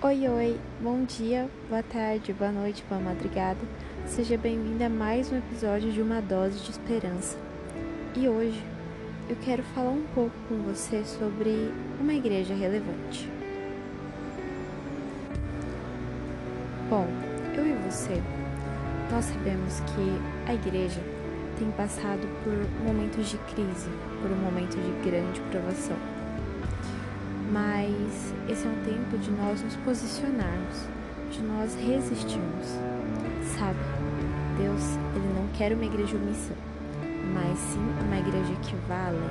Oi, oi, bom dia, boa tarde, boa noite, boa madrugada. Seja bem-vindo a mais um episódio de Uma Dose de Esperança. E hoje eu quero falar um pouco com você sobre uma igreja relevante. Bom, eu e você, nós sabemos que a igreja tem passado por momentos de crise, por um momento de grande provação. Mas esse é um tempo de nós nos posicionarmos, de nós resistirmos. Sabe, Deus, ele não quer uma igreja omissa, mas sim uma igreja que vá além.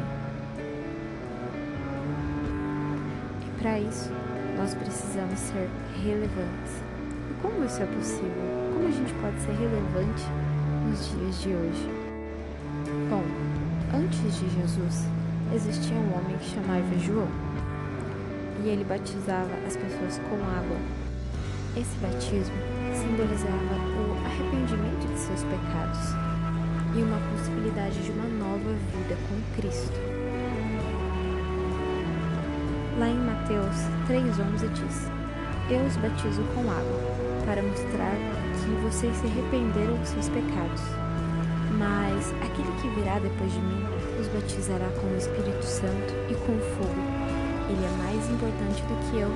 E para isso, nós precisamos ser relevantes. E como isso é possível? Como a gente pode ser relevante nos dias de hoje? Bom, antes de Jesus, existia um homem que chamava João. E ele batizava as pessoas com água. Esse batismo simbolizava o arrependimento de seus pecados e uma possibilidade de uma nova vida com Cristo. Lá em Mateus 3,11 diz: Eu os batizo com água, para mostrar que vocês se arrependeram dos seus pecados mas aquele que virá depois de mim os batizará com o Espírito Santo e com fogo. Ele é mais importante do que eu,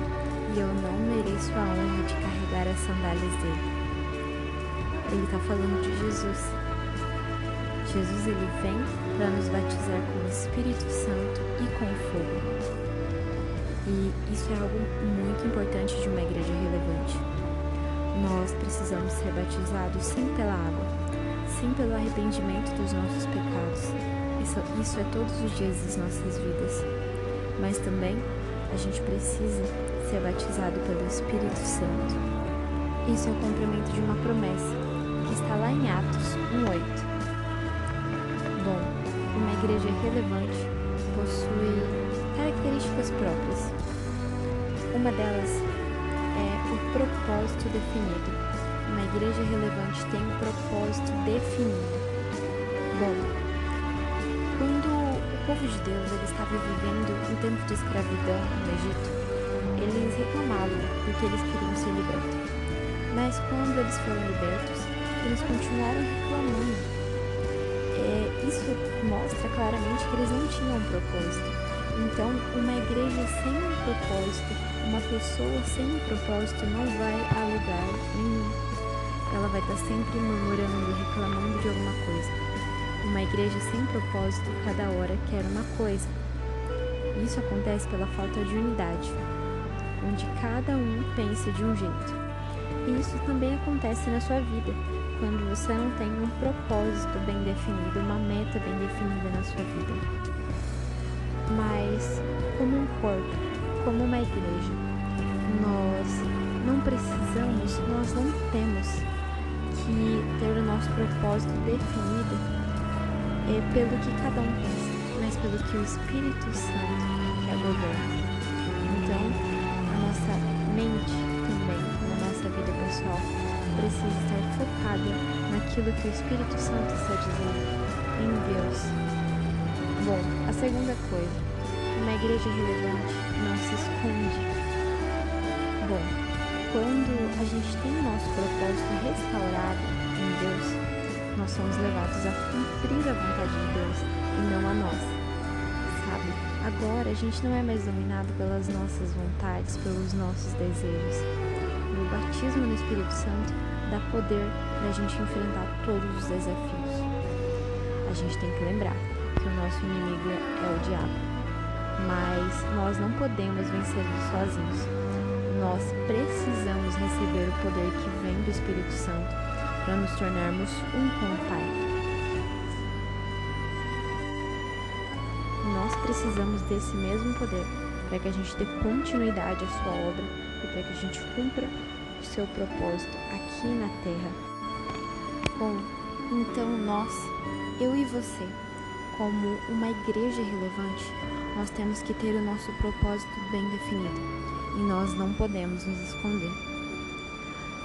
e eu não mereço a honra de carregar as sandálias dele. Ele está falando de Jesus. Jesus ele vem para nos batizar com o Espírito Santo e com fogo. E isso é algo muito importante de uma igreja relevante. Nós precisamos ser batizados sim pela água, sim pelo arrependimento dos nossos pecados. Isso, isso é todos os dias das nossas vidas. Mas também a gente precisa ser batizado pelo Espírito Santo. Isso é o cumprimento de uma promessa que está lá em Atos 1:8. Bom, uma igreja relevante possui características próprias. Uma delas é o propósito definido uma igreja relevante tem um propósito definido. Bom, o povo de Deus ele estava vivendo um tempo de escravidão no Egito, eles reclamavam porque eles queriam ser libertos. Mas quando eles foram libertos, eles continuaram reclamando. É, isso mostra claramente que eles não tinham um propósito. Então, uma igreja sem um propósito, uma pessoa sem um propósito não vai a lugar nenhum ela vai estar sempre murmurando, reclamando de alguma coisa. Uma igreja sem propósito, cada hora quer uma coisa. Isso acontece pela falta de unidade, onde cada um pensa de um jeito. E isso também acontece na sua vida, quando você não tem um propósito bem definido, uma meta bem definida na sua vida. Mas, como um corpo, como uma igreja, nós não precisamos, nós não temos que ter o nosso propósito definido é pelo que cada um pensa, mas pelo que o Espírito Santo quer governar. Então, a nossa mente também, na nossa vida pessoal, precisa estar focada naquilo que o Espírito Santo está dizendo, em Deus. Bom, a segunda coisa, uma igreja relevante não se esconde. Bom, quando a gente tem o nosso propósito restaurado em Deus, nós somos levados a cumprir a vontade de Deus e não a nossa. Sabe? Agora a gente não é mais dominado pelas nossas vontades, pelos nossos desejos. O batismo no Espírito Santo dá poder para a gente enfrentar todos os desafios. A gente tem que lembrar que o nosso inimigo é o diabo, mas nós não podemos vencê-lo sozinhos nós precisamos receber o poder que vem do Espírito Santo para nos tornarmos um com o Pai. Nós precisamos desse mesmo poder para que a gente dê continuidade à sua obra e para que a gente cumpra o seu propósito aqui na terra. Bom, então nós, eu e você, como uma igreja relevante, nós temos que ter o nosso propósito bem definido e nós não podemos nos esconder.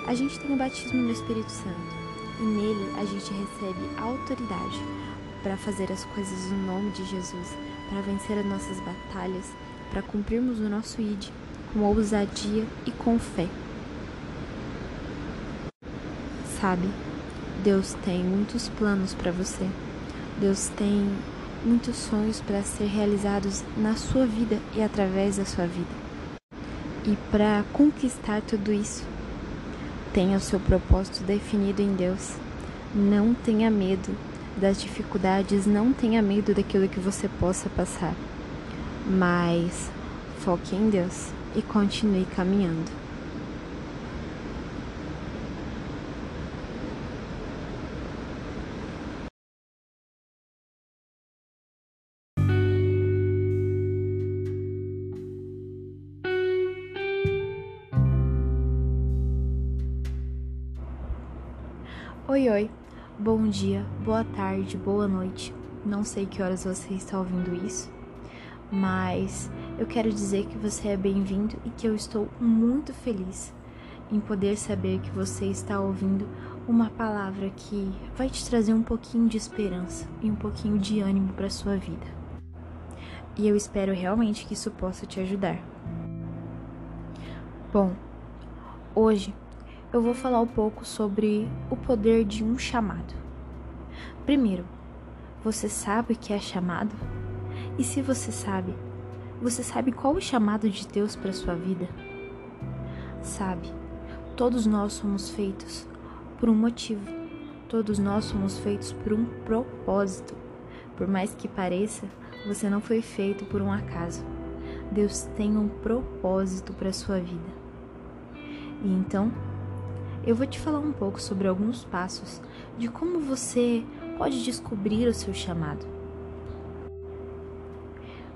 A gente tem o batismo no Espírito Santo e nele a gente recebe autoridade para fazer as coisas no nome de Jesus, para vencer as nossas batalhas, para cumprirmos o nosso ID com ousadia e com fé. Sabe, Deus tem muitos planos para você. Deus tem muitos sonhos para ser realizados na sua vida e através da sua vida. E para conquistar tudo isso, tenha o seu propósito definido em Deus. Não tenha medo das dificuldades, não tenha medo daquilo que você possa passar. Mas foque em Deus e continue caminhando. Oi, oi, bom dia, boa tarde, boa noite. Não sei que horas você está ouvindo isso, mas eu quero dizer que você é bem-vindo e que eu estou muito feliz em poder saber que você está ouvindo uma palavra que vai te trazer um pouquinho de esperança e um pouquinho de ânimo para sua vida. E eu espero realmente que isso possa te ajudar. Bom, hoje eu vou falar um pouco sobre o poder de um chamado. Primeiro, você sabe o que é chamado? E se você sabe, você sabe qual o chamado de Deus para sua vida? Sabe, todos nós somos feitos por um motivo. Todos nós somos feitos por um propósito. Por mais que pareça, você não foi feito por um acaso. Deus tem um propósito para sua vida. E então, eu vou te falar um pouco sobre alguns passos de como você pode descobrir o seu chamado.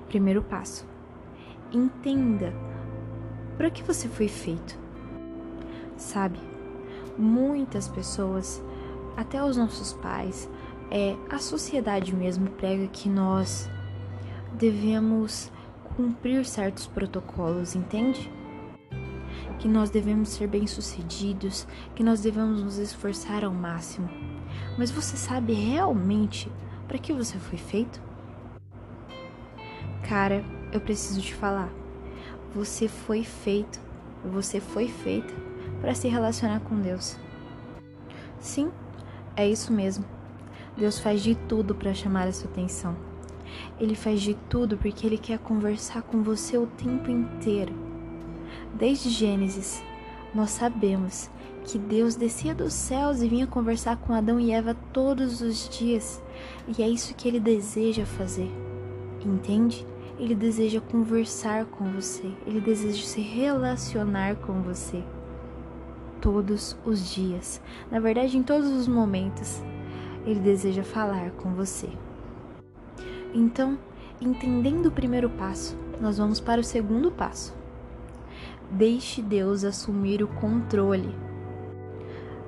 Primeiro passo: entenda para que você foi feito. Sabe, muitas pessoas, até os nossos pais, é, a sociedade mesmo prega que nós devemos cumprir certos protocolos, entende? Que nós devemos ser bem-sucedidos, que nós devemos nos esforçar ao máximo. Mas você sabe realmente para que você foi feito? Cara, eu preciso te falar. Você foi feito, você foi feita para se relacionar com Deus. Sim, é isso mesmo. Deus faz de tudo para chamar a sua atenção. Ele faz de tudo porque ele quer conversar com você o tempo inteiro. Desde Gênesis, nós sabemos que Deus descia dos céus e vinha conversar com Adão e Eva todos os dias, e é isso que ele deseja fazer. Entende? Ele deseja conversar com você, ele deseja se relacionar com você todos os dias. Na verdade, em todos os momentos, ele deseja falar com você. Então, entendendo o primeiro passo, nós vamos para o segundo passo. Deixe Deus assumir o controle.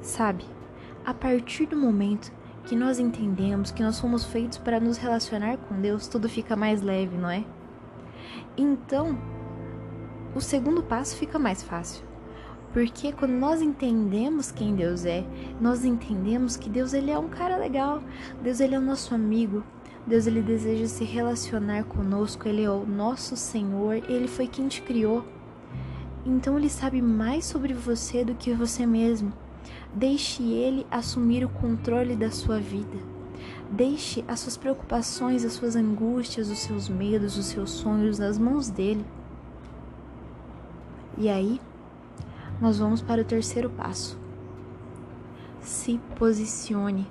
Sabe, a partir do momento que nós entendemos que nós fomos feitos para nos relacionar com Deus, tudo fica mais leve, não é? Então, o segundo passo fica mais fácil. Porque quando nós entendemos quem Deus é, nós entendemos que Deus ele é um cara legal, Deus ele é o nosso amigo, Deus ele deseja se relacionar conosco, ele é o nosso Senhor, ele foi quem te criou. Então ele sabe mais sobre você do que você mesmo. Deixe ele assumir o controle da sua vida. Deixe as suas preocupações, as suas angústias, os seus medos, os seus sonhos nas mãos dele. E aí, nós vamos para o terceiro passo. Se posicione.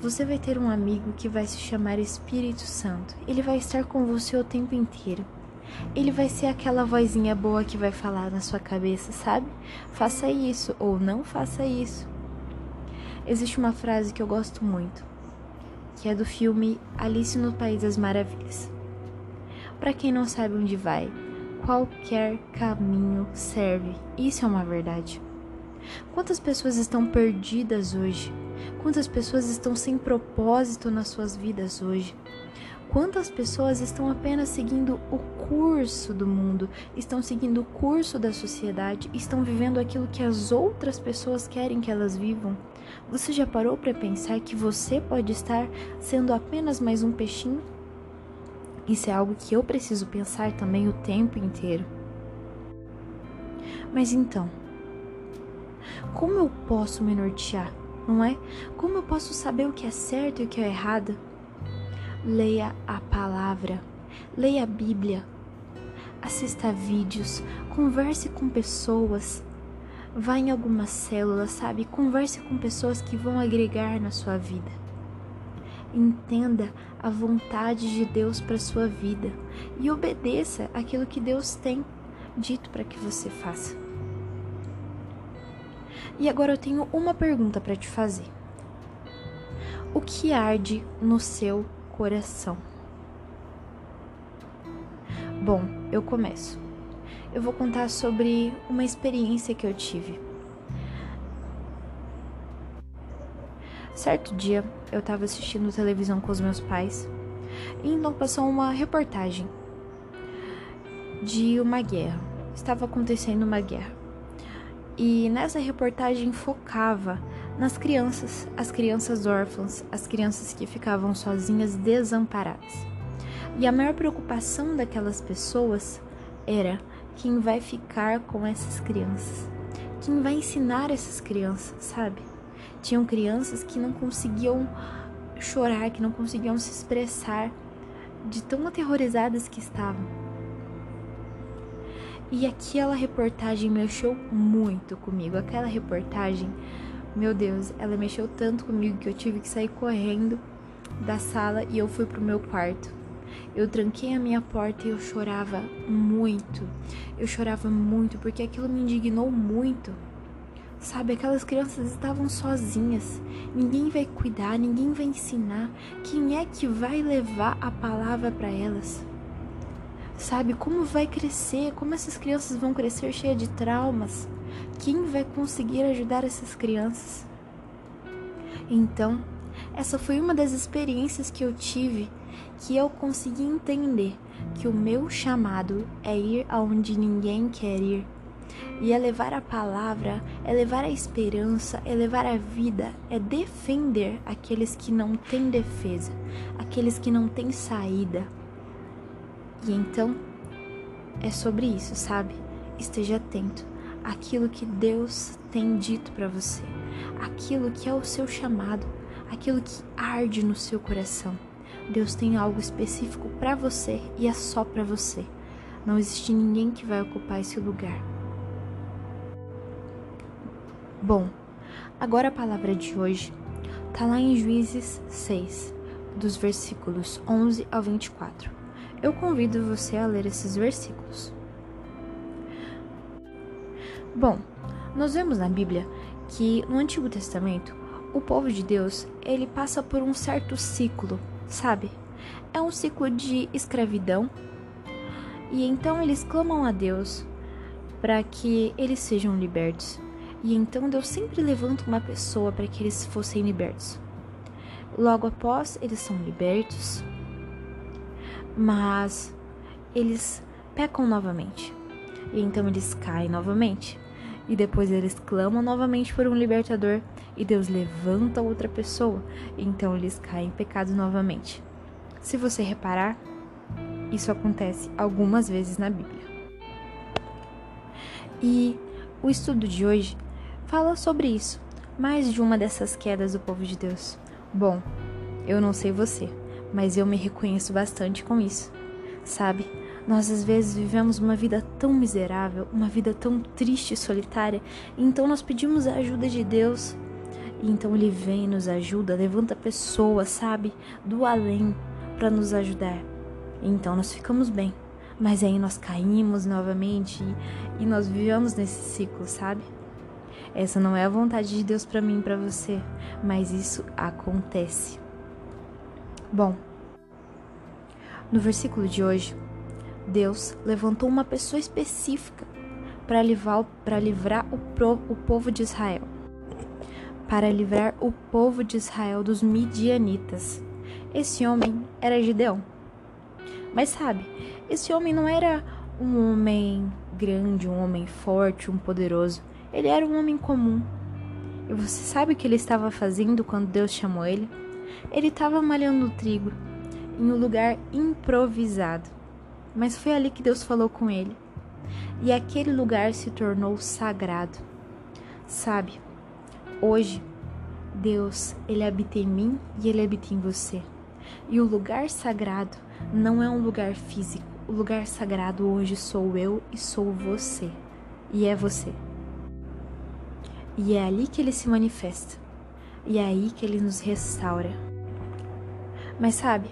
Você vai ter um amigo que vai se chamar Espírito Santo. Ele vai estar com você o tempo inteiro ele vai ser aquela vozinha boa que vai falar na sua cabeça, sabe? Faça isso ou não faça isso. Existe uma frase que eu gosto muito, que é do filme Alice no País das Maravilhas. Para quem não sabe onde vai, qualquer caminho serve. Isso é uma verdade. Quantas pessoas estão perdidas hoje? Quantas pessoas estão sem propósito nas suas vidas hoje? Quantas pessoas estão apenas seguindo o curso do mundo, estão seguindo o curso da sociedade, estão vivendo aquilo que as outras pessoas querem que elas vivam? Você já parou para pensar que você pode estar sendo apenas mais um peixinho? Isso é algo que eu preciso pensar também o tempo inteiro. Mas então, como eu posso me nortear, não é? Como eu posso saber o que é certo e o que é errado? Leia a palavra, leia a Bíblia, assista vídeos, converse com pessoas, vá em alguma célula, sabe? Converse com pessoas que vão agregar na sua vida. Entenda a vontade de Deus para sua vida e obedeça aquilo que Deus tem dito para que você faça. E agora eu tenho uma pergunta para te fazer. O que arde no seu coração? Bom, eu começo. Eu vou contar sobre uma experiência que eu tive. Certo dia, eu estava assistindo televisão com os meus pais e então passou uma reportagem de uma guerra. Estava acontecendo uma guerra. E nessa reportagem focava nas crianças, as crianças órfãs, as crianças que ficavam sozinhas, desamparadas. E a maior preocupação daquelas pessoas era quem vai ficar com essas crianças, quem vai ensinar essas crianças, sabe? Tinham crianças que não conseguiam chorar, que não conseguiam se expressar, de tão aterrorizadas que estavam. E aquela reportagem mexeu muito comigo. Aquela reportagem, meu Deus, ela mexeu tanto comigo que eu tive que sair correndo da sala e eu fui pro meu quarto. Eu tranquei a minha porta e eu chorava muito. Eu chorava muito porque aquilo me indignou muito. Sabe, aquelas crianças estavam sozinhas. Ninguém vai cuidar, ninguém vai ensinar. Quem é que vai levar a palavra para elas? Sabe como vai crescer? Como essas crianças vão crescer cheias de traumas? Quem vai conseguir ajudar essas crianças? Então, essa foi uma das experiências que eu tive que eu consegui entender que o meu chamado é ir aonde ninguém quer ir. E é levar a palavra, é levar a esperança, é levar a vida, é defender aqueles que não têm defesa, aqueles que não têm saída. E então é sobre isso, sabe? Esteja atento àquilo que Deus tem dito para você, aquilo que é o seu chamado, aquilo que arde no seu coração. Deus tem algo específico para você e é só para você. Não existe ninguém que vai ocupar esse lugar. Bom, agora a palavra de hoje está lá em Juízes 6, dos versículos 11 ao 24 eu convido você a ler esses versículos. Bom, nós vemos na Bíblia que no Antigo Testamento o povo de Deus ele passa por um certo ciclo, sabe? É um ciclo de escravidão e então eles clamam a Deus para que eles sejam libertos. E então Deus sempre levanta uma pessoa para que eles fossem libertos. Logo após eles são libertos, mas eles pecam novamente. E então eles caem novamente. E depois eles clamam novamente por um libertador e Deus levanta outra pessoa. E então eles caem em pecado novamente. Se você reparar, isso acontece algumas vezes na Bíblia. E o estudo de hoje fala sobre isso, mais de uma dessas quedas do povo de Deus. Bom, eu não sei você, mas eu me reconheço bastante com isso. Sabe, nós às vezes vivemos uma vida tão miserável, uma vida tão triste e solitária, e então nós pedimos a ajuda de Deus. E então ele vem nos ajuda, levanta pessoas, sabe, do além para nos ajudar. E então nós ficamos bem. Mas aí nós caímos novamente e, e nós vivemos nesse ciclo, sabe? Essa não é a vontade de Deus para mim e para você, mas isso acontece. Bom, no versículo de hoje, Deus levantou uma pessoa específica para livrar, livrar o, pro, o povo de Israel. Para livrar o povo de Israel dos midianitas. Esse homem era Gideão. Mas sabe, esse homem não era um homem grande, um homem forte, um poderoso. Ele era um homem comum. E você sabe o que ele estava fazendo quando Deus chamou ele? Ele estava malhando trigo em um lugar improvisado. Mas foi ali que Deus falou com ele. e aquele lugar se tornou sagrado. Sabe, hoje Deus, ele habita em mim e ele habita em você. E o lugar sagrado não é um lugar físico. O lugar sagrado hoje sou eu e sou você. E é você. E é ali que ele se manifesta. E é aí que ele nos restaura. Mas sabe,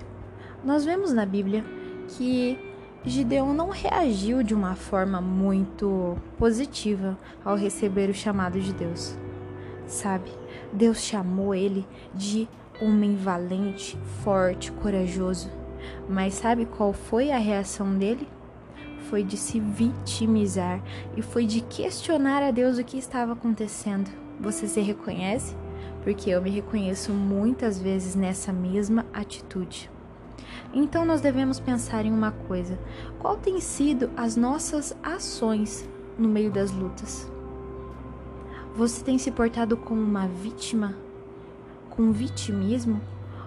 nós vemos na Bíblia que Gideon não reagiu de uma forma muito positiva ao receber o chamado de Deus. Sabe, Deus chamou ele de homem valente, forte, corajoso. Mas sabe qual foi a reação dele? Foi de se vitimizar e foi de questionar a Deus o que estava acontecendo. Você se reconhece? Porque eu me reconheço muitas vezes nessa mesma atitude. Então nós devemos pensar em uma coisa: qual tem sido as nossas ações no meio das lutas? Você tem se portado como uma vítima, com vitimismo,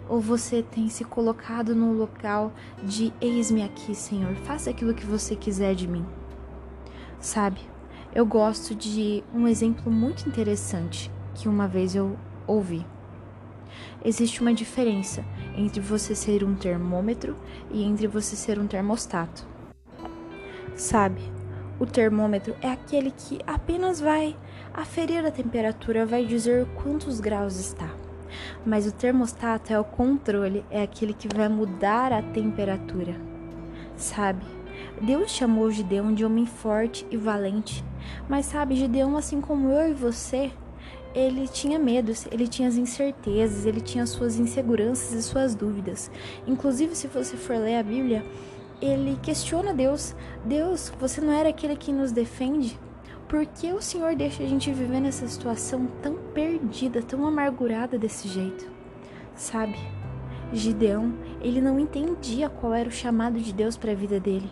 ou você tem se colocado no local de eis-me aqui, Senhor, faça aquilo que você quiser de mim? Sabe, eu gosto de um exemplo muito interessante que uma vez eu ouvi. Existe uma diferença entre você ser um termômetro e entre você ser um termostato. Sabe, o termômetro é aquele que apenas vai aferir a temperatura, vai dizer quantos graus está. Mas o termostato é o controle, é aquele que vai mudar a temperatura. Sabe? Deus chamou Gideão de homem forte e valente. Mas sabe, Gideão, assim como eu e você, ele tinha medos, ele tinha as incertezas, ele tinha suas inseguranças e suas dúvidas. Inclusive, se você for ler a Bíblia, ele questiona Deus: Deus, você não era aquele que nos defende? Por que o Senhor deixa a gente viver nessa situação tão perdida, tão amargurada desse jeito? Sabe? Gideão, ele não entendia qual era o chamado de Deus para a vida dele.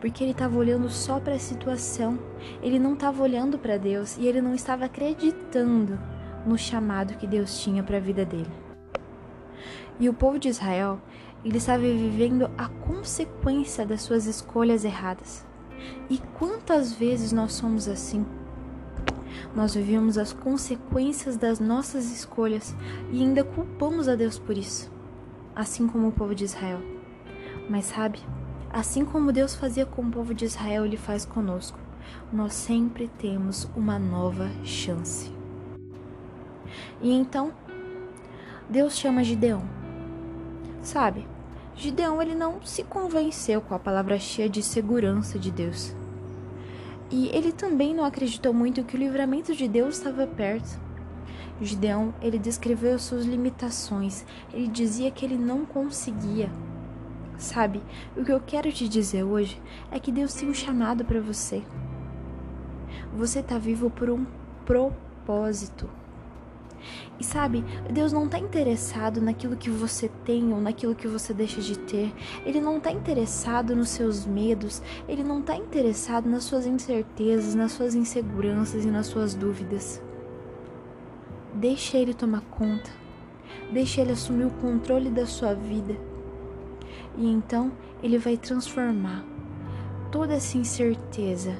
Porque ele estava olhando só para a situação, ele não estava olhando para Deus e ele não estava acreditando no chamado que Deus tinha para a vida dele. E o povo de Israel, ele estava vivendo a consequência das suas escolhas erradas. E quantas vezes nós somos assim? Nós vivemos as consequências das nossas escolhas e ainda culpamos a Deus por isso, assim como o povo de Israel. Mas sabe, assim como Deus fazia com o povo de Israel, Ele faz conosco. Nós sempre temos uma nova chance. E então, Deus chama Gideão. Sabe, Gideão ele não se convenceu com a palavra cheia de segurança de Deus. E ele também não acreditou muito que o livramento de Deus estava perto. Gideão, ele descreveu suas limitações. Ele dizia que ele não conseguia. Sabe, o que eu quero te dizer hoje é que Deus tem um chamado para você. Você está vivo por um propósito. E sabe, Deus não está interessado naquilo que você tem ou naquilo que você deixa de ter. Ele não está interessado nos seus medos. Ele não está interessado nas suas incertezas, nas suas inseguranças e nas suas dúvidas. Deixa Ele tomar conta. Deixa Ele assumir o controle da sua vida. E então Ele vai transformar toda essa incerteza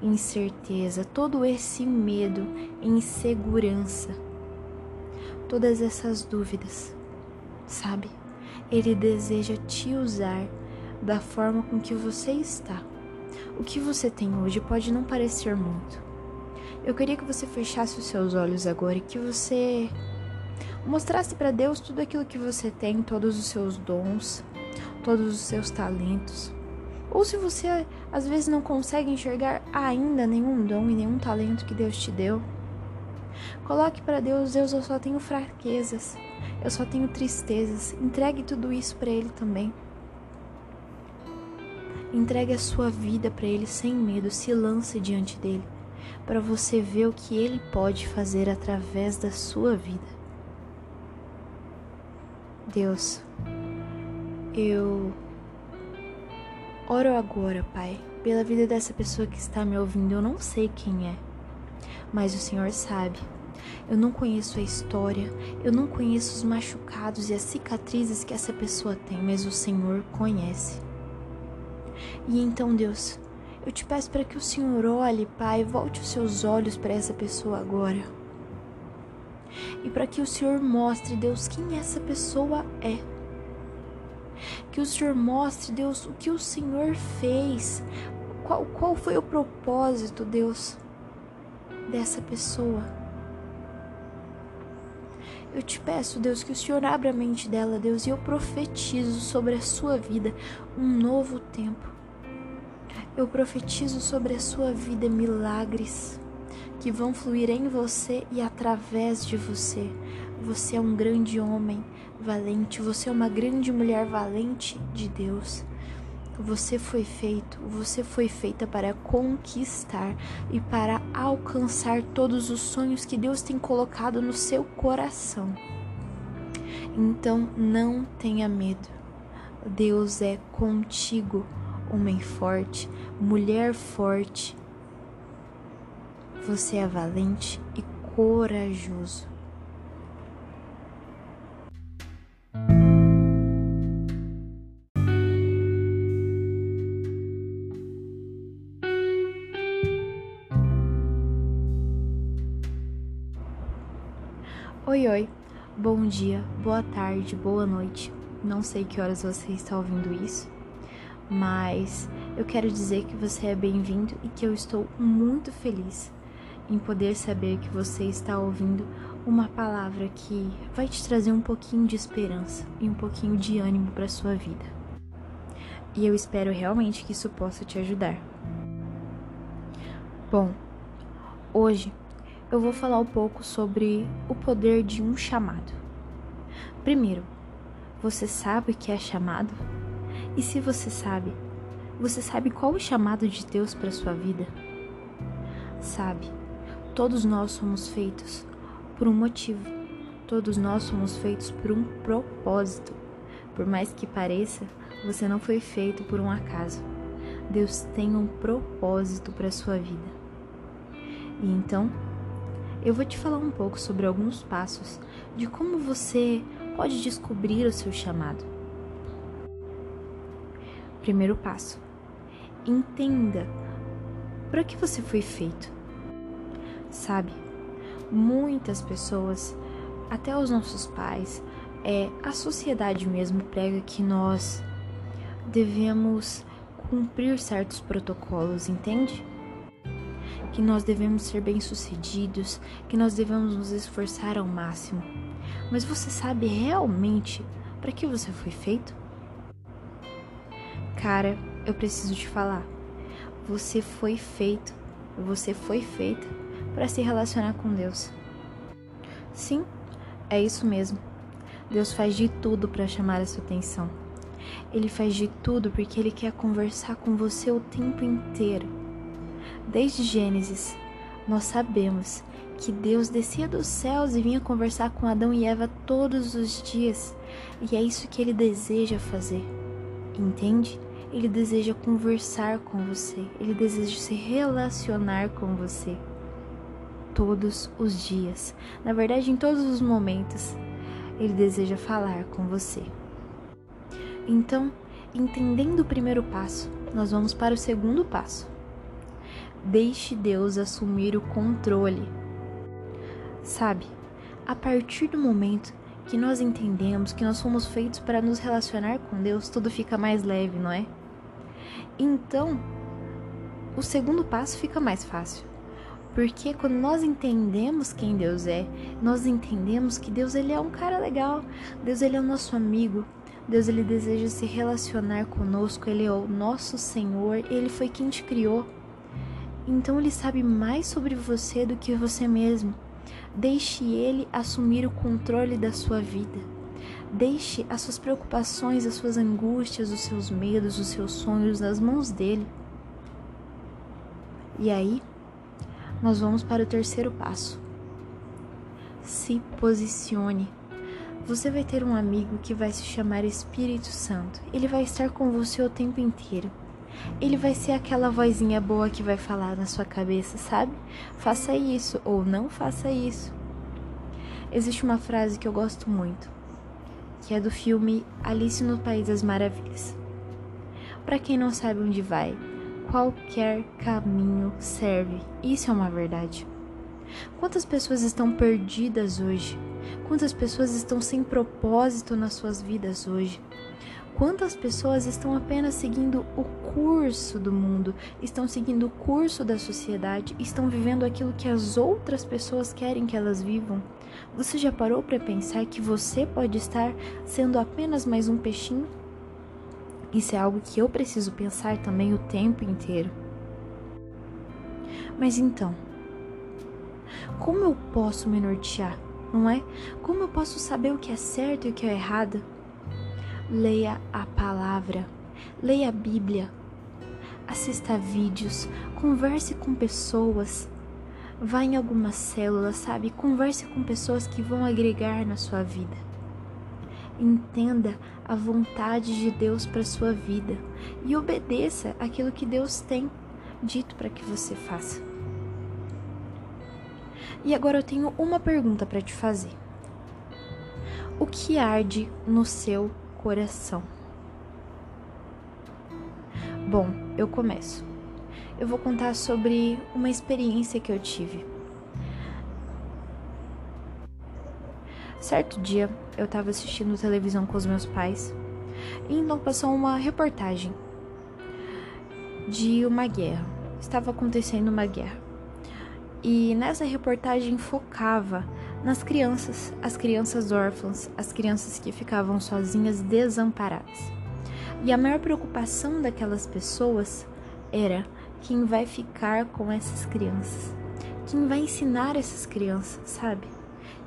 incerteza, todo esse medo em segurança todas essas dúvidas, sabe? Ele deseja te usar da forma com que você está. O que você tem hoje pode não parecer muito. Eu queria que você fechasse os seus olhos agora e que você mostrasse para Deus tudo aquilo que você tem, todos os seus dons, todos os seus talentos. Ou se você às vezes não consegue enxergar ainda nenhum dom e nenhum talento que Deus te deu, Coloque para Deus, Deus, eu só tenho fraquezas, eu só tenho tristezas. Entregue tudo isso para Ele também. Entregue a sua vida para Ele sem medo, se lance diante dele, para você ver o que Ele pode fazer através da sua vida. Deus, eu oro agora, Pai, pela vida dessa pessoa que está me ouvindo. Eu não sei quem é mas o Senhor sabe. Eu não conheço a história, eu não conheço os machucados e as cicatrizes que essa pessoa tem, mas o Senhor conhece. E então, Deus, Eu te peço para que o Senhor olhe, Pai, volte os seus olhos para essa pessoa agora. E para que o Senhor mostre, Deus, quem essa pessoa é. Que o Senhor mostre, Deus, o que o Senhor fez. Qual, qual foi o propósito, Deus, dessa pessoa. Eu te peço, Deus, que o Senhor abra a mente dela, Deus, e eu profetizo sobre a sua vida um novo tempo. Eu profetizo sobre a sua vida milagres que vão fluir em você e através de você. Você é um grande homem valente, você é uma grande mulher valente de Deus. Você foi feito, você foi feita para conquistar e para alcançar todos os sonhos que Deus tem colocado no seu coração. Então não tenha medo. Deus é contigo, homem forte, mulher forte. Você é valente e corajoso. Oi, oi, bom dia, boa tarde, boa noite. Não sei que horas você está ouvindo isso, mas eu quero dizer que você é bem-vindo e que eu estou muito feliz em poder saber que você está ouvindo uma palavra que vai te trazer um pouquinho de esperança e um pouquinho de ânimo para sua vida. E eu espero realmente que isso possa te ajudar. Bom, hoje eu vou falar um pouco sobre o poder de um chamado. Primeiro, você sabe o que é chamado? E se você sabe, você sabe qual o chamado de Deus para sua vida? Sabe, todos nós somos feitos por um motivo. Todos nós somos feitos por um propósito. Por mais que pareça, você não foi feito por um acaso. Deus tem um propósito para sua vida. E então, eu vou te falar um pouco sobre alguns passos de como você pode descobrir o seu chamado. Primeiro passo: entenda para que você foi feito. Sabe, muitas pessoas, até os nossos pais, é, a sociedade mesmo prega que nós devemos cumprir certos protocolos, entende? Que nós devemos ser bem-sucedidos, que nós devemos nos esforçar ao máximo. Mas você sabe realmente para que você foi feito? Cara, eu preciso te falar. Você foi feito, você foi feita para se relacionar com Deus. Sim, é isso mesmo. Deus faz de tudo para chamar a sua atenção. Ele faz de tudo porque ele quer conversar com você o tempo inteiro. Desde Gênesis, nós sabemos que Deus descia dos céus e vinha conversar com Adão e Eva todos os dias, e é isso que ele deseja fazer. Entende? Ele deseja conversar com você, ele deseja se relacionar com você todos os dias. Na verdade, em todos os momentos, ele deseja falar com você. Então, entendendo o primeiro passo, nós vamos para o segundo passo. Deixe Deus assumir o controle. Sabe, a partir do momento que nós entendemos que nós fomos feitos para nos relacionar com Deus, tudo fica mais leve, não é? Então, o segundo passo fica mais fácil. Porque quando nós entendemos quem Deus é, nós entendemos que Deus ele é um cara legal, Deus ele é o nosso amigo, Deus ele deseja se relacionar conosco, ele é o nosso Senhor, ele foi quem te criou. Então ele sabe mais sobre você do que você mesmo. Deixe ele assumir o controle da sua vida. Deixe as suas preocupações, as suas angústias, os seus medos, os seus sonhos nas mãos dele. E aí, nós vamos para o terceiro passo. Se posicione. Você vai ter um amigo que vai se chamar Espírito Santo. Ele vai estar com você o tempo inteiro ele vai ser aquela vozinha boa que vai falar na sua cabeça, sabe? Faça isso ou não faça isso. Existe uma frase que eu gosto muito, que é do filme Alice no País das Maravilhas. Para quem não sabe onde vai, qualquer caminho serve. Isso é uma verdade. Quantas pessoas estão perdidas hoje? Quantas pessoas estão sem propósito nas suas vidas hoje? Quantas pessoas estão apenas seguindo o curso do mundo, estão seguindo o curso da sociedade, estão vivendo aquilo que as outras pessoas querem que elas vivam? Você já parou para pensar que você pode estar sendo apenas mais um peixinho? Isso é algo que eu preciso pensar também o tempo inteiro. Mas então, como eu posso me nortear, não é? Como eu posso saber o que é certo e o que é errado? Leia a palavra, leia a Bíblia, assista a vídeos, converse com pessoas, vá em algumas células, sabe? Converse com pessoas que vão agregar na sua vida. Entenda a vontade de Deus para sua vida e obedeça aquilo que Deus tem dito para que você faça. E agora eu tenho uma pergunta para te fazer. O que arde no seu coração. Bom, eu começo. Eu vou contar sobre uma experiência que eu tive. Certo dia, eu estava assistindo televisão com os meus pais e então passou uma reportagem de uma guerra. Estava acontecendo uma guerra. E nessa reportagem focava nas crianças, as crianças órfãs, as crianças que ficavam sozinhas, desamparadas. E a maior preocupação daquelas pessoas era quem vai ficar com essas crianças, quem vai ensinar essas crianças, sabe?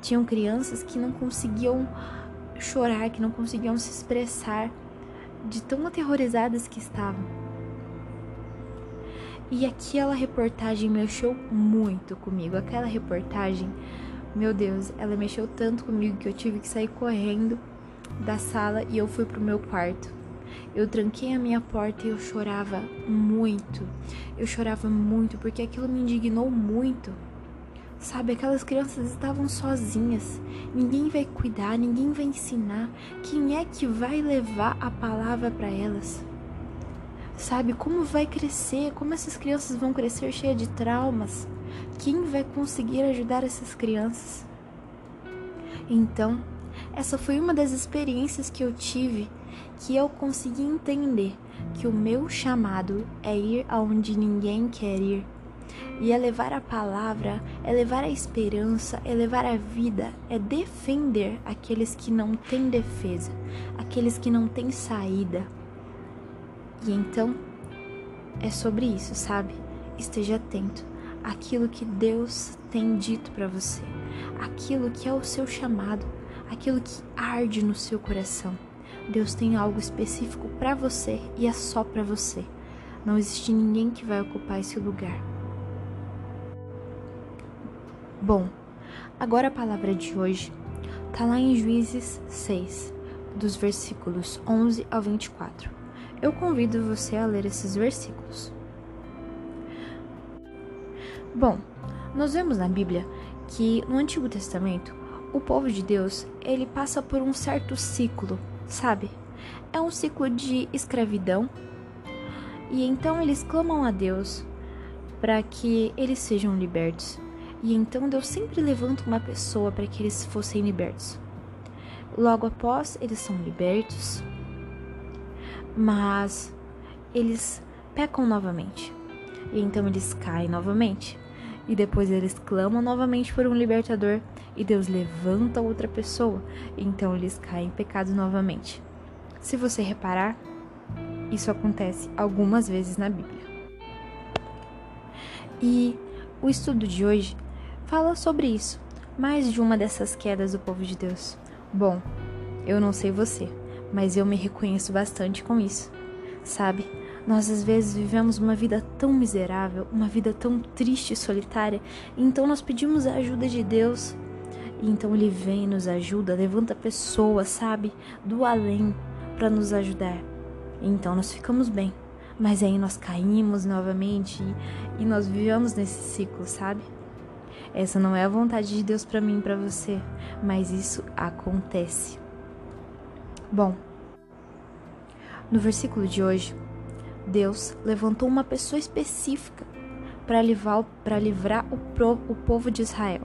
Tinham crianças que não conseguiam chorar, que não conseguiam se expressar, de tão aterrorizadas que estavam. E aquela reportagem mexeu muito comigo. Aquela reportagem meu Deus, ela mexeu tanto comigo que eu tive que sair correndo da sala e eu fui pro meu quarto. Eu tranquei a minha porta e eu chorava muito. Eu chorava muito porque aquilo me indignou muito. Sabe, aquelas crianças estavam sozinhas. Ninguém vai cuidar, ninguém vai ensinar. Quem é que vai levar a palavra para elas? Sabe como vai crescer? Como essas crianças vão crescer cheias de traumas? Quem vai conseguir ajudar essas crianças? Então, essa foi uma das experiências que eu tive que eu consegui entender que o meu chamado é ir aonde ninguém quer ir. E é levar a palavra, é levar a esperança, é levar a vida, é defender aqueles que não têm defesa, aqueles que não têm saída. E então, é sobre isso, sabe? Esteja atento aquilo que Deus tem dito para você, aquilo que é o seu chamado, aquilo que arde no seu coração. Deus tem algo específico para você e é só para você. Não existe ninguém que vai ocupar esse lugar. Bom, agora a palavra de hoje está lá em Juízes 6, dos versículos 11 ao 24. Eu convido você a ler esses versículos. Bom, nós vemos na Bíblia que no Antigo Testamento o povo de Deus ele passa por um certo ciclo, sabe? É um ciclo de escravidão e então eles clamam a Deus para que eles sejam libertos. E então Deus sempre levanta uma pessoa para que eles fossem libertos. Logo após eles são libertos, mas eles pecam novamente. E então eles caem novamente. E depois eles clamam novamente por um libertador e Deus levanta outra pessoa. Então eles caem em pecado novamente. Se você reparar, isso acontece algumas vezes na Bíblia. E o estudo de hoje fala sobre isso, mais de uma dessas quedas do povo de Deus. Bom, eu não sei você, mas eu me reconheço bastante com isso. Sabe? Nós às vezes vivemos uma vida tão miserável, uma vida tão triste e solitária, e então nós pedimos a ajuda de Deus. E então ele vem, nos ajuda, levanta pessoas, sabe, do além para nos ajudar. E então nós ficamos bem. Mas aí nós caímos novamente e, e nós vivemos nesse ciclo, sabe? Essa não é a vontade de Deus para mim e para você, mas isso acontece. Bom, no versículo de hoje, Deus levantou uma pessoa específica para livrar, livrar o, pro, o povo de Israel.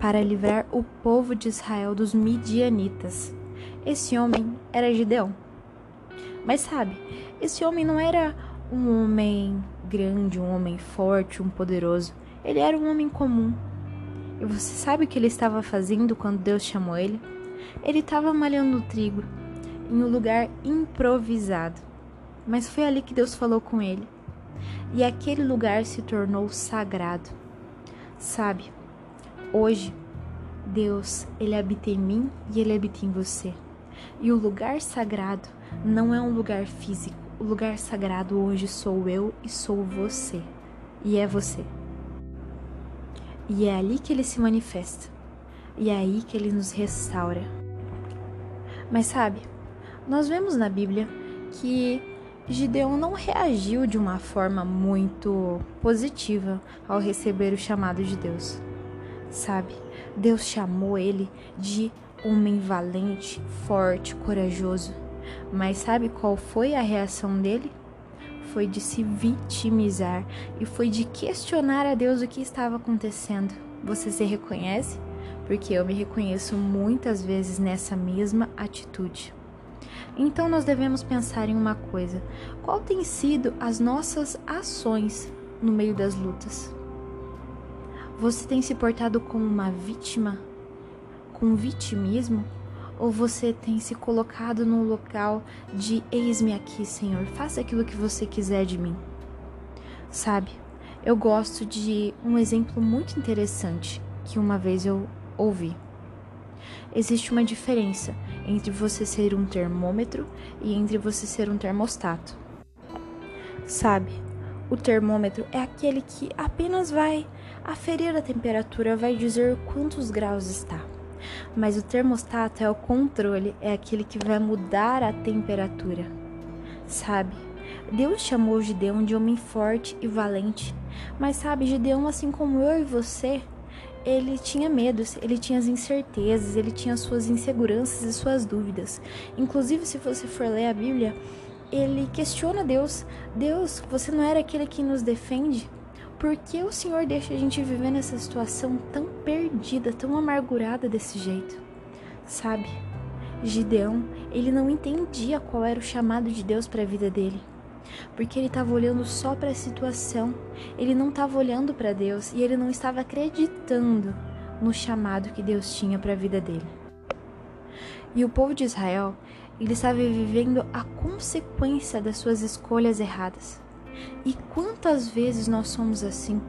Para livrar o povo de Israel dos midianitas. Esse homem era Gideão. Mas sabe, esse homem não era um homem grande, um homem forte, um poderoso. Ele era um homem comum. E você sabe o que ele estava fazendo quando Deus chamou ele? Ele estava malhando trigo em um lugar improvisado. Mas foi ali que Deus falou com ele. E aquele lugar se tornou sagrado. Sabe, hoje Deus, ele habita em mim e ele habita em você. E o lugar sagrado não é um lugar físico. O lugar sagrado hoje sou eu e sou você. E é você. E é ali que ele se manifesta. E é aí que ele nos restaura. Mas sabe, nós vemos na Bíblia que Gideon não reagiu de uma forma muito positiva ao receber o chamado de Deus. Sabe, Deus chamou ele de homem valente, forte, corajoso. Mas sabe qual foi a reação dele? Foi de se vitimizar e foi de questionar a Deus o que estava acontecendo. Você se reconhece? Porque eu me reconheço muitas vezes nessa mesma atitude. Então nós devemos pensar em uma coisa: qual tem sido as nossas ações no meio das lutas? Você tem se portado como uma vítima, com vitimismo? Ou você tem se colocado no local de eis-me aqui, Senhor, faça aquilo que você quiser de mim? Sabe, eu gosto de um exemplo muito interessante que uma vez eu ouvi. Existe uma diferença entre você ser um termômetro e entre você ser um termostato. Sabe, o termômetro é aquele que apenas vai aferir a temperatura, vai dizer quantos graus está. Mas o termostato é o controle, é aquele que vai mudar a temperatura. Sabe? Deus chamou Gideão de homem forte e valente. Mas sabe, Gideão, assim como eu e você, ele tinha medos, ele tinha as incertezas, ele tinha suas inseguranças e suas dúvidas. Inclusive, se você for ler a Bíblia, ele questiona Deus: Deus, você não era aquele que nos defende? Por que o Senhor deixa a gente viver nessa situação tão perdida, tão amargurada desse jeito? Sabe, Gideão, ele não entendia qual era o chamado de Deus para a vida dele. Porque ele estava olhando só para a situação, ele não estava olhando para Deus e ele não estava acreditando no chamado que Deus tinha para a vida dele. E o povo de Israel, ele estava vivendo a consequência das suas escolhas erradas. E quantas vezes nós somos assim?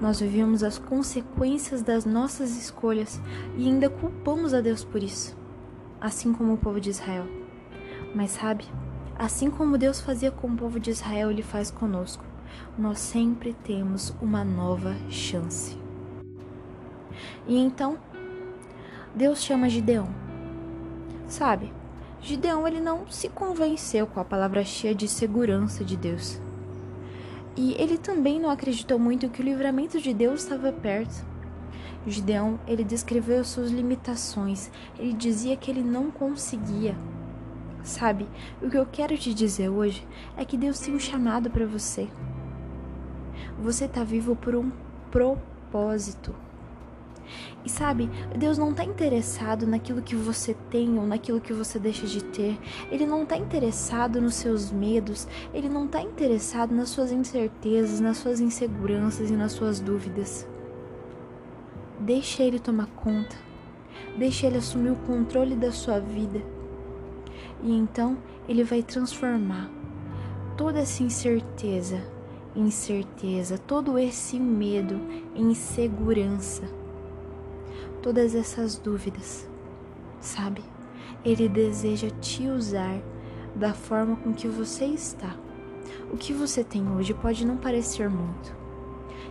Nós vivemos as consequências das nossas escolhas e ainda culpamos a Deus por isso, assim como o povo de Israel. Mas sabe, assim como Deus fazia com o povo de Israel, Ele faz conosco. Nós sempre temos uma nova chance. E então, Deus chama Gideão. Sabe, Gideão ele não se convenceu com a palavra cheia de segurança de Deus. E ele também não acreditou muito que o livramento de Deus estava perto. Gideão, ele descreveu suas limitações. Ele dizia que ele não conseguia. Sabe, o que eu quero te dizer hoje é que Deus tem um chamado para você. Você está vivo por um propósito. E sabe, Deus não está interessado naquilo que você tem ou naquilo que você deixa de ter. Ele não está interessado nos seus medos. Ele não está interessado nas suas incertezas, nas suas inseguranças e nas suas dúvidas. Deixe Ele tomar conta. Deixe Ele assumir o controle da sua vida. E então Ele vai transformar toda essa incerteza, incerteza, todo esse medo em segurança todas essas dúvidas, sabe? Ele deseja te usar da forma com que você está. O que você tem hoje pode não parecer muito.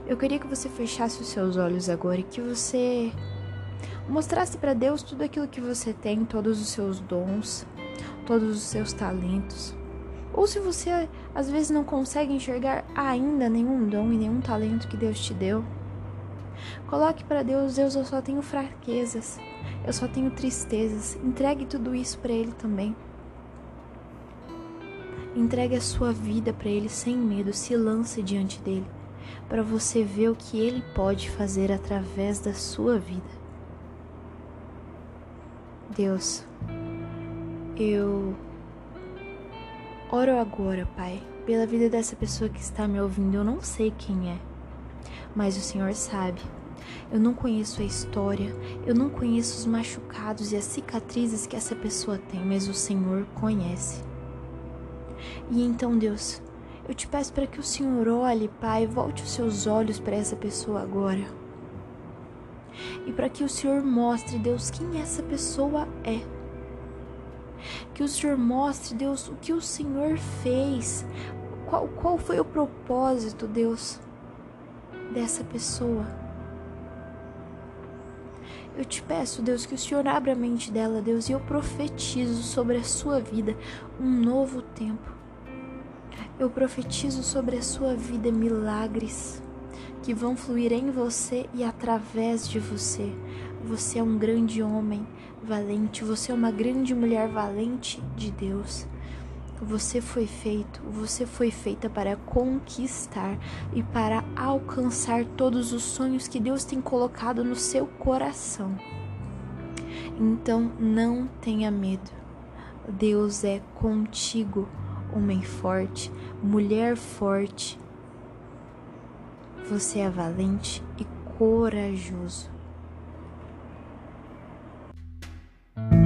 Eu queria que você fechasse os seus olhos agora e que você mostrasse para Deus tudo aquilo que você tem, todos os seus dons, todos os seus talentos. Ou se você às vezes não consegue enxergar ainda nenhum dom e nenhum talento que Deus te deu, Coloque para Deus, Deus, eu só tenho fraquezas, eu só tenho tristezas. Entregue tudo isso para Ele também. Entregue a sua vida para Ele sem medo, se lance diante dele, para você ver o que Ele pode fazer através da sua vida. Deus, eu oro agora, Pai, pela vida dessa pessoa que está me ouvindo. Eu não sei quem é, mas o Senhor sabe. Eu não conheço a história, eu não conheço os machucados e as cicatrizes que essa pessoa tem, mas o Senhor conhece. E então, Deus, eu te peço para que o Senhor olhe, Pai, volte os seus olhos para essa pessoa agora. E para que o Senhor mostre, Deus, quem essa pessoa é. Que o Senhor mostre, Deus, o que o Senhor fez. Qual, qual foi o propósito, Deus, dessa pessoa. Eu te peço, Deus, que o Senhor abra a mente dela, Deus, e eu profetizo sobre a sua vida um novo tempo. Eu profetizo sobre a sua vida milagres que vão fluir em você e através de você. Você é um grande homem valente, você é uma grande mulher valente de Deus. Você foi feito, você foi feita para conquistar e para alcançar todos os sonhos que Deus tem colocado no seu coração. Então não tenha medo. Deus é contigo, homem forte, mulher forte. Você é valente e corajoso. thank you